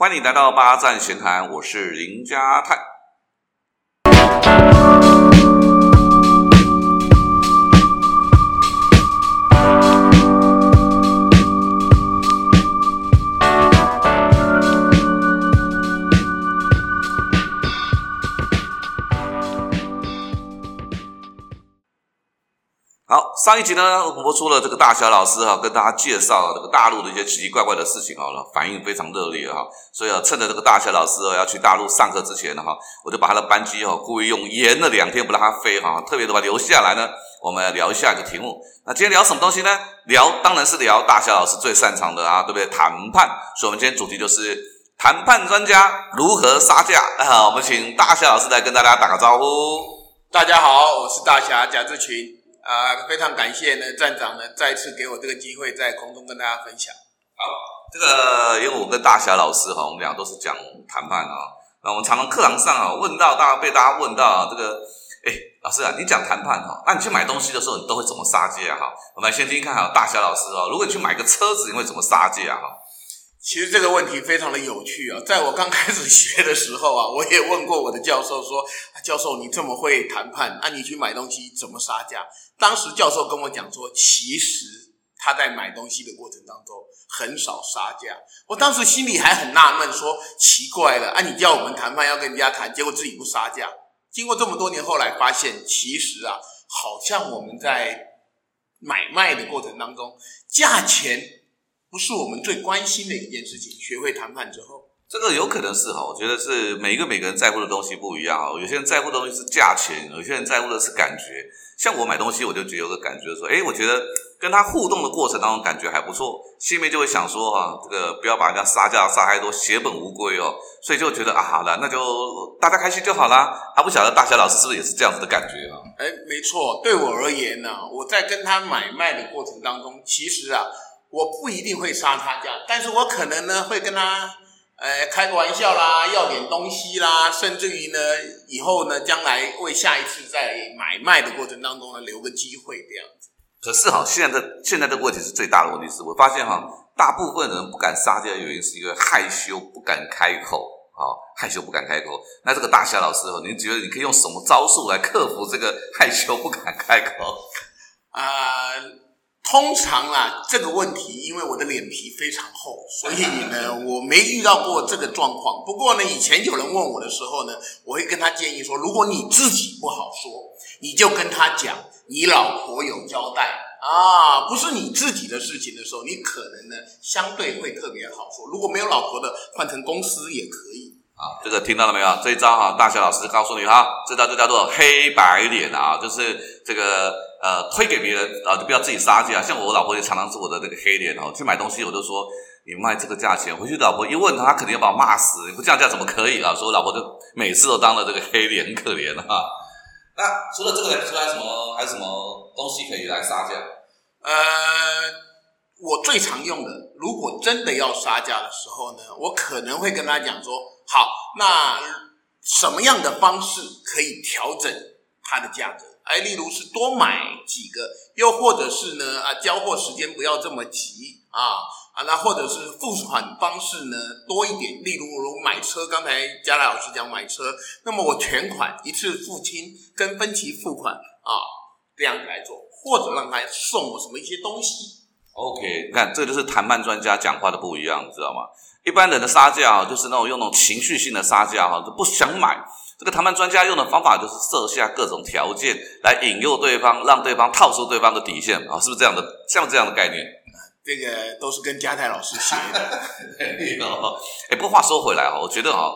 欢迎来到八站闲谈，我是林家泰。上一集呢，我播出了这个大侠老师哈，跟大家介绍了这个大陆的一些奇奇怪怪的事情哈，反应非常热烈哈。所以啊，趁着这个大侠老师要去大陆上课之前呢哈，我就把他的班机哈故意用延了两天不让他飞哈，特别的把留下来呢。我们聊一下一个题目，那今天聊什么东西呢？聊当然是聊大侠老师最擅长的啊，对不对？谈判。所以，我们今天主题就是谈判专家如何杀价啊。我们请大侠老师来跟大家打个招呼。大家好，我是大侠贾志群。啊，非常感谢呢，站长呢再次给我这个机会在空中跟大家分享。好，这个因为我跟大侠老师哈，我们俩都是讲谈判啊。那我们常常课堂上啊问到，大家被大家问到这个，哎，老师啊，你讲谈判哈，那你去买东西的时候，你都会怎么杀价哈？我们先听看哈，大侠老师哦，如果你去买个车子，你会怎么杀价哈？其实这个问题非常的有趣啊，在我刚开始学的时候啊，我也问过我的教授说：“教授，你这么会谈判，那你去买东西怎么杀价？”当时教授跟我讲说，其实他在买东西的过程当中很少杀价。我当时心里还很纳闷，说奇怪了，啊，你叫我们谈判要跟人家谈，结果自己不杀价。经过这么多年，后来发现，其实啊，好像我们在买卖的过程当中，价钱。不是我们最关心的一件事情。学会谈判之后，这个有可能是哈，我觉得是每一个每个人在乎的东西不一样哈。有些人在乎的东西是价钱，有些人在乎的是感觉。像我买东西，我就觉得有个感觉说，哎，我觉得跟他互动的过程当中感觉还不错，心里面就会想说哈，这个不要把人家杀价杀太多，血本无归哦。所以就觉得啊，好了，那就大家开心就好啦。他不晓得大侠老师是不是也是这样子的感觉啊？哎，没错，对我而言呢，我在跟他买卖的过程当中，其实啊。我不一定会杀他价，但是我可能呢会跟他，呃，开个玩笑啦，要点东西啦，甚至于呢，以后呢，将来为下一次在买卖的过程当中呢留个机会这样子。可是哈，现在的现在的问题是最大的问题是我发现哈，大部分人不敢杀价的原因是因为害羞不敢开口啊，害羞不敢开口。那这个大侠老师哦，您觉得你可以用什么招数来克服这个害羞不敢开口？啊。通常啊，这个问题，因为我的脸皮非常厚，所以呢，我没遇到过这个状况。不过呢，以前有人问我的时候呢，我会跟他建议说，如果你自己不好说，你就跟他讲，你老婆有交代啊，不是你自己的事情的时候，你可能呢，相对会特别好说。如果没有老婆的，换成公司也可以啊。这个听到了没有？这一招哈，大侠老师告诉你哈，这招就叫做黑白脸啊，就是这个。呃，推给别人啊，就不要自己杀价。像我老婆也常常是我的那个黑脸哦。去买东西，我就说你卖这个价钱，回去老婆一问他，他肯定要把我骂死。你不降价怎么可以啊？所以我老婆就每次都当了这个黑脸，很可怜啊。那除了这个，之外，什么还有什么东西可以来杀价？呃，我最常用的，如果真的要杀价的时候呢，我可能会跟他讲说：好，那什么样的方式可以调整它的价格？哎，例如是多买几个，又或者是呢啊，交货时间不要这么急啊啊，那或者是付款方式呢多一点，例如如买车，刚才佳来老师讲买车，那么我全款一次付清，跟分期付款啊这样子来做，或者让他送我什么一些东西。OK，你看这就是谈判专家讲话的不一样，你知道吗？一般人的杀价，就是那种用那种情绪性的杀价哈，就不想买。这个谈判专家用的方法就是设下各种条件来引诱对方，让对方套出对方的底线啊，是不是这样的？像这样的概念？这个都是跟嘉泰老师学的。哎，不过话说回来哈，我觉得哈，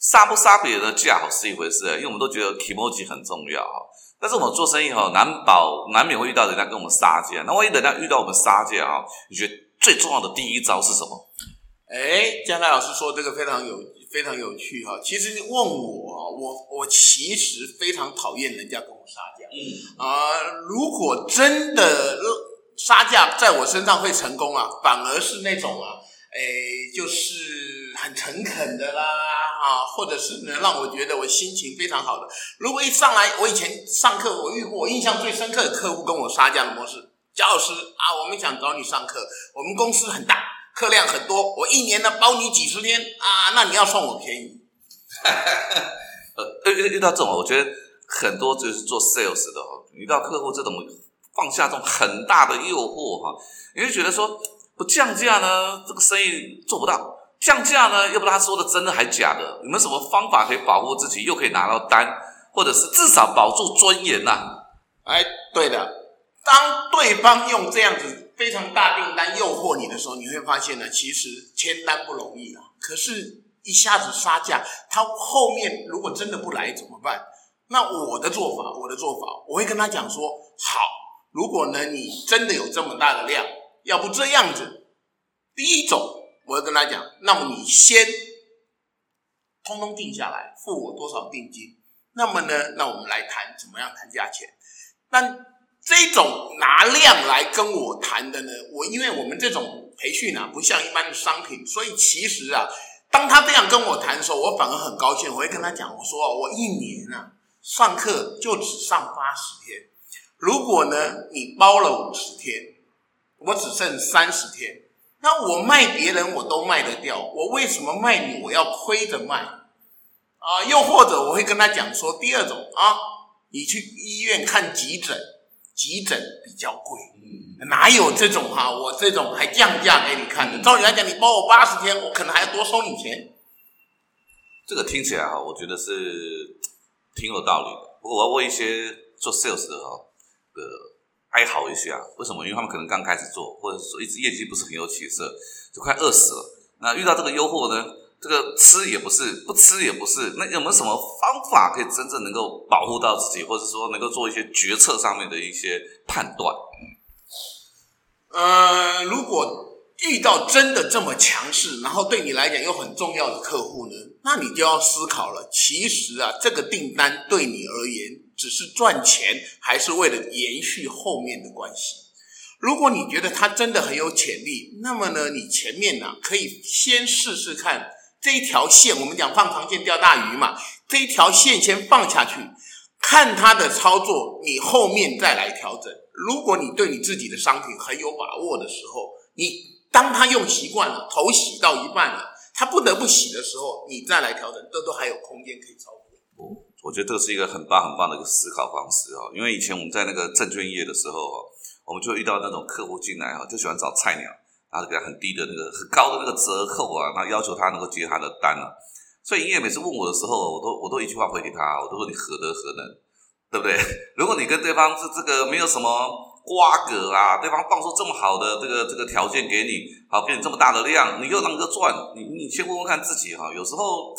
杀不杀别人的价好是一回事，因为我们都觉得 emoji 很重要哈。但是我们做生意哈，难保难免会遇到人家跟我们杀价。那万一人家遇到我们杀价啊，你觉得最重要的第一招是什么？哎，江泰老师说这个非常有非常有趣哈。其实问我，我我其实非常讨厌人家跟我杀价。嗯啊，如果真的杀价在我身上会成功啊，反而是那种啊，哎，就是很诚恳的啦啊，或者是能让我觉得我心情非常好的。如果一上来，我以前上课我遇过，我印象最深刻的客户跟我杀价的模式，贾老师啊，我们想找你上课，我们公司很大。客量很多，我一年呢包你几十天啊，那你要算我便宜。呃，遇遇到这种，我觉得很多就是做 sales 的哦，遇到客户这种放下这种很大的诱惑哈，你会觉得说不降价呢，这个生意做不到；降价呢，又不知道他说的真的还假的。有没有什么方法可以保护自己，又可以拿到单，或者是至少保住尊严呐？哎，对的，当对方用这样子非常大订单诱惑你的时候，你会发现呢，其实签单不容易啊。可是。一下子杀价，他后面如果真的不来怎么办？那我的做法，我的做法，我会跟他讲说：好，如果呢你真的有这么大的量，要不这样子，第一种，我会跟他讲，那么你先通通定下来，付我多少定金？那么呢，那我们来谈怎么样谈价钱？但这种拿量来跟我谈的呢，我因为我们这种培训啊，不像一般的商品，所以其实啊。当他这样跟我谈的时候，我反而很高兴。我会跟他讲，我说我一年啊上课就只上八十天，如果呢你包了五十天，我只剩三十天，那我卖别人我都卖得掉，我为什么卖你我要亏着卖？啊，又或者我会跟他讲说，第二种啊，你去医院看急诊，急诊比较贵。哪有这种哈？我这种还降价给你看的。照理来讲，你包我八十天，我可能还要多收你钱。这个听起来哈，我觉得是 挺有道理的。不过我要问一些做 sales 的哈，呃，哀嚎一下，为什么？因为他们可能刚开始做，或者说一直业绩不是很有起色，就快饿死了。那遇到这个诱惑呢，这个吃也不是，不吃也不是，那有没有什么方法可以真正能够保护到自己，或者说能够做一些决策上面的一些判断？呃，如果遇到真的这么强势，然后对你来讲又很重要的客户呢，那你就要思考了。其实啊，这个订单对你而言只是赚钱，还是为了延续后面的关系？如果你觉得他真的很有潜力，那么呢，你前面呢可以先试试看这一条线。我们讲放长线钓大鱼嘛，这一条线先放下去，看它的操作，你后面再来调整。如果你对你自己的商品很有把握的时候，你当他用习惯了，头洗到一半了，他不得不洗的时候，你再来调整，这都还有空间可以操作。哦，我觉得这是一个很棒很棒的一个思考方式哦。因为以前我们在那个证券业的时候，我们就遇到那种客户进来哈，就喜欢找菜鸟，然后给他很低的那个很高的那个折扣啊，然后要求他能够接他的单啊。所以营业每次问我的时候，我都我都一句话回给他，我都说你何德何能？对不对？如果你跟对方是这个没有什么瓜葛啊，对方放出这么好的这个这个条件给你，好给你这么大的量，你又能够赚，你你先问问看自己哈。有时候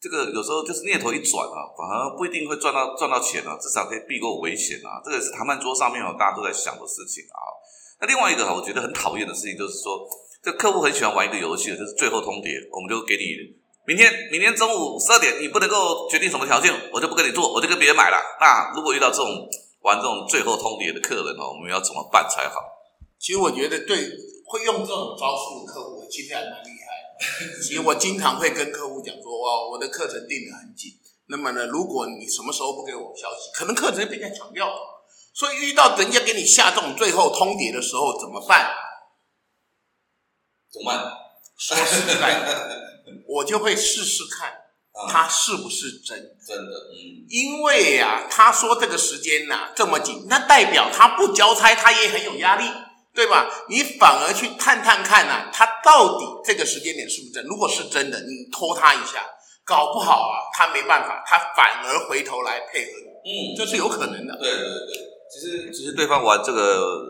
这个有时候就是念头一转啊，反而不一定会赚到赚到钱啊，至少可以避过危险啊。这个是谈判桌上面哦，大家都在想的事情啊。那另外一个哈，我觉得很讨厌的事情就是说，这客户很喜欢玩一个游戏，就是最后通牒，我们就给你。明天，明天中午十二点，你不能够决定什么条件，我就不跟你做，我就跟别人买了。那如果遇到这种玩这种最后通牒的客人哦，我们要怎么办才好？其实我觉得，对会用这种招数的客户，其实还蛮厉害。其实我经常会跟客户讲说，哇，我的课程定得很紧。那么呢，如果你什么时候不给我消息，可能课程被人家抢掉了。所以遇到人家给你下这种最后通牒的时候，怎么办？怎么办？说实在的。我就会试试看，他是不是真真的？嗯，因为呀，他说这个时间呐这么紧，那代表他不交差，他也很有压力，对吧？你反而去探探看呐，他到底这个时间点是不是真？如果是真的，你拖他一下，搞不好啊，他没办法，他反而回头来配合你。嗯，这是有可能的。对对对，其实其实对方玩这个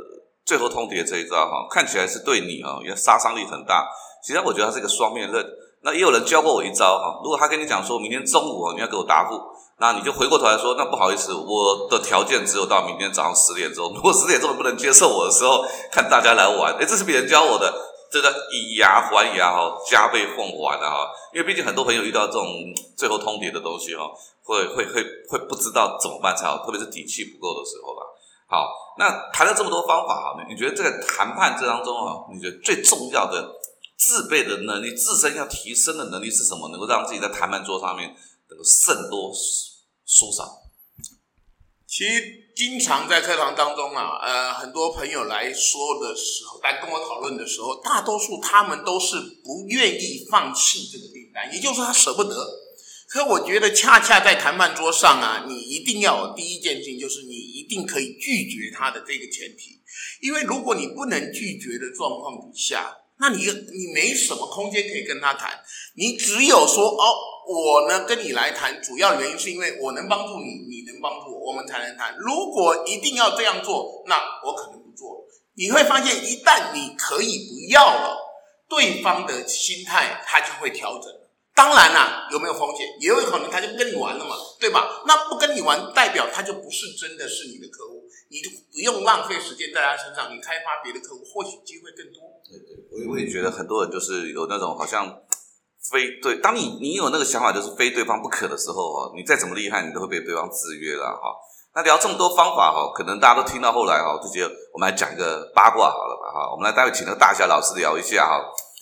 最后通牒这一招哈，看起来是对你啊，因为杀伤力很大。其实我觉得它是一个双面刃。那也有人教过我一招哈，如果他跟你讲说明天中午你要给我答复，那你就回过头来说，那不好意思，我的条件只有到明天早上十点钟。如果十点钟不能接受我的时候，看大家来玩，哎，这是别人教我的，这个以牙还牙哈，加倍奉还的哈。因为毕竟很多朋友遇到这种最后通牒的东西哈，会会会会不知道怎么办才好，特别是底气不够的时候吧。好，那谈了这么多方法，你觉得这个谈判这当中啊，你觉得最重要的？自备的能力，自身要提升的能力是什么？能够让自己在谈判桌上面能够胜多输少。其实经常在课堂当中啊，呃，很多朋友来说的时候，来跟我讨论的时候，大多数他们都是不愿意放弃这个订单，也就是说他舍不得。可我觉得恰恰在谈判桌上啊，你一定要有第一件事，定可以拒绝他的这个前提，因为如果你不能拒绝的状况底下，那你你没什么空间可以跟他谈，你只有说哦。我呢跟你来谈，主要原因是因为我能帮助你，你能帮助我，我们才能谈。如果一定要这样做，那我可能不做。你会发现，一旦你可以不要了，对方的心态他就会调整。当然啦，有没有风险？也有可能他就不跟你玩了嘛，对吧？那不跟你玩，代表他就不是真的是你的客户，你就不用浪费时间在他身上，你开发别的客户，或许机会更多。对对，我我也觉得很多人就是有那种好像。非对，当你你有那个想法，就是非对方不可的时候哦，你再怎么厉害，你都会被对方制约了哈。那聊这么多方法哈，可能大家都听到后来哈，就觉得我们来讲一个八卦好了吧哈。我们来待会请那个大侠老师聊一下哈，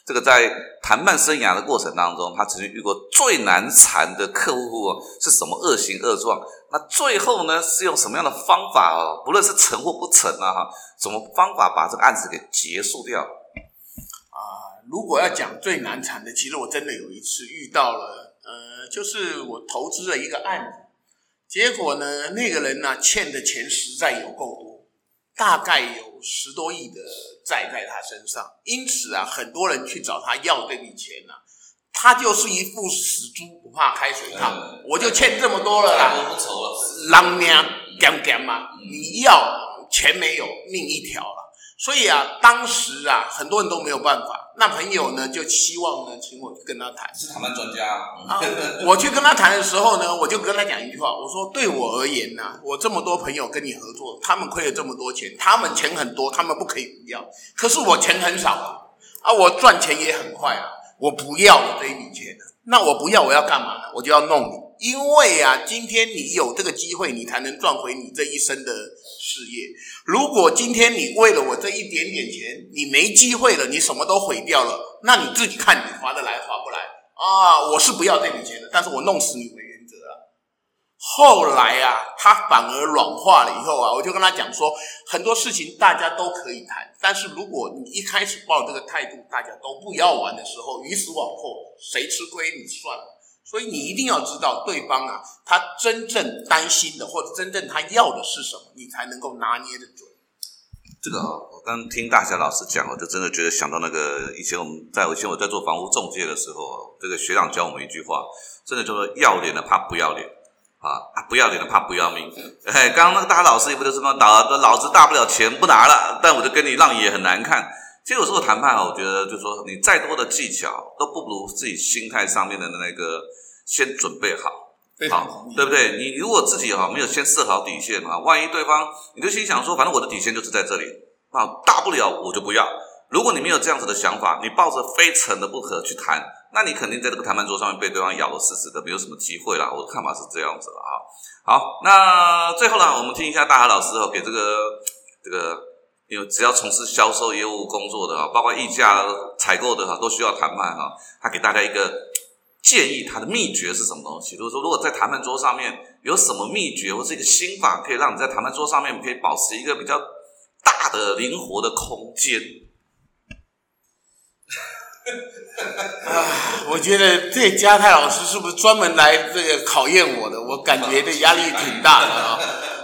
这个在谈判生涯的过程当中，他曾经遇过最难缠的客户是什么恶行恶状？那最后呢是用什么样的方法哦？不论是成或不成啊哈，什么方法把这个案子给结束掉？啊如果要讲最难缠的，其实我真的有一次遇到了，呃，就是我投资了一个案子，结果呢，那个人呢欠的钱实在有够多，大概有十多亿的债在他身上，因此啊，很多人去找他要这笔钱啊，他就是一副死猪不怕开水烫，我就欠这么多了啦，不愁了，狼命干干嘛？你要钱没有，命一条了。所以啊，当时啊，很多人都没有办法。那朋友呢，就希望呢，请我去跟他谈。是谈判专家啊。我去跟他谈的时候呢，我就跟他讲一句话，我说：对我而言呢，我这么多朋友跟你合作，他们亏了这么多钱，他们钱很多，他们不可以不要。可是我钱很少啊，啊我赚钱也很快啊，我不要这一笔钱那我不要，我要干嘛呢？我就要弄你。因为啊，今天你有这个机会，你才能赚回你这一生的事业。如果今天你为了我这一点点钱，你没机会了，你什么都毁掉了，那你自己看你划得来划不来啊？我是不要这笔钱的，但是我弄死你为原则啊。后来啊，他反而软化了以后啊，我就跟他讲说，很多事情大家都可以谈，但是如果你一开始抱这个态度，大家都不要玩的时候，鱼死网破，谁吃亏你算了。所以你一定要知道对方啊，他真正担心的或者真正他要的是什么，你才能够拿捏的准。这个啊，我刚听大侠老师讲，我就真的觉得想到那个以前我们在我以前我在做房屋中介的时候，这个学长教我们一句话，真的叫做要脸的怕不要脸啊，不要脸的怕不要命。哎，刚刚那个大老师也不就是说老老子大不了钱不拿了，但我就跟你让也很难看。其实有时候谈判啊，我觉得就是说你再多的技巧都不如自己心态上面的那个。先准备好，好，对不对？你如果自己哈没有先设好底线啊，万一对方你就心想说，反正我的底线就是在这里，啊，大不了我就不要。如果你没有这样子的想法，你抱着非成的不可去谈，那你肯定在这个谈判桌上面被对方咬得死死的，没有什么机会啦。我的看法是这样子了啊。好，那最后呢，我们听一下大海老师哦，给这个这个，因为只要从事销售业务工作的啊，包括议价、采购的哈，都需要谈判哈。他给大家一个。建议他的秘诀是什么东西？就是说，如果在谈判桌上面有什么秘诀或者一个心法，可以让你在谈判桌上面可以保持一个比较大的灵活的空间。啊，我觉得这嘉泰老师是不是专门来这个考验我的？我感觉这压力挺大的啊。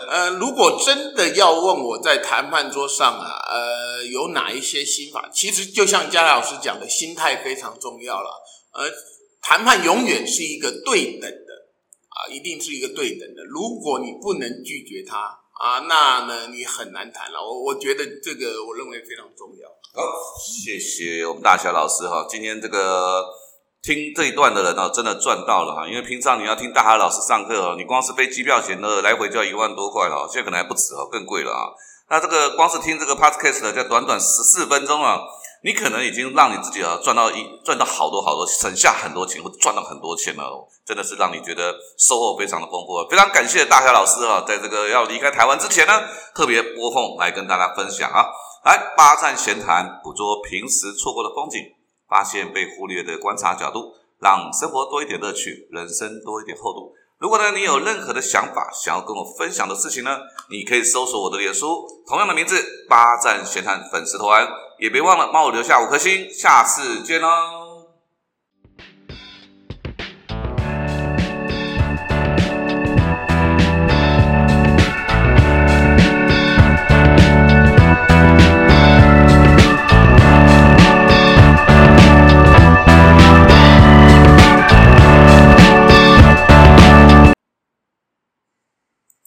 呃，如果真的要问我在谈判桌上啊，呃，有哪一些心法？其实就像嘉泰老师讲的，心态非常重要了。呃。谈判永远是一个对等的啊，一定是一个对等的。如果你不能拒绝他啊，那呢你很难谈了。我我觉得这个我认为非常重要。好，谢谢我们大侠老师哈。今天这个听这一段的人呢，真的赚到了哈。因为平常你要听大侠老师上课哦，你光是飞机票钱呢，来回就要一万多块了，现在可能还不止哦，更贵了啊。那这个光是听这个 podcast 的，在短短十四分钟啊。你可能已经让你自己啊赚到一赚到好多好多，省下很多钱，或赚到很多钱了，真的是让你觉得收获非常的丰富。非常感谢大侠老师啊，在这个要离开台湾之前呢，特别拨空来跟大家分享啊，来八站闲谈，捕捉平时错过的风景，发现被忽略的观察角度，让生活多一点乐趣，人生多一点厚度。如果呢你有任何的想法想要跟我分享的事情呢，你可以搜索我的脸书，同样的名字八站闲谈粉丝团，也别忘了帮我留下五颗星，下次见哦。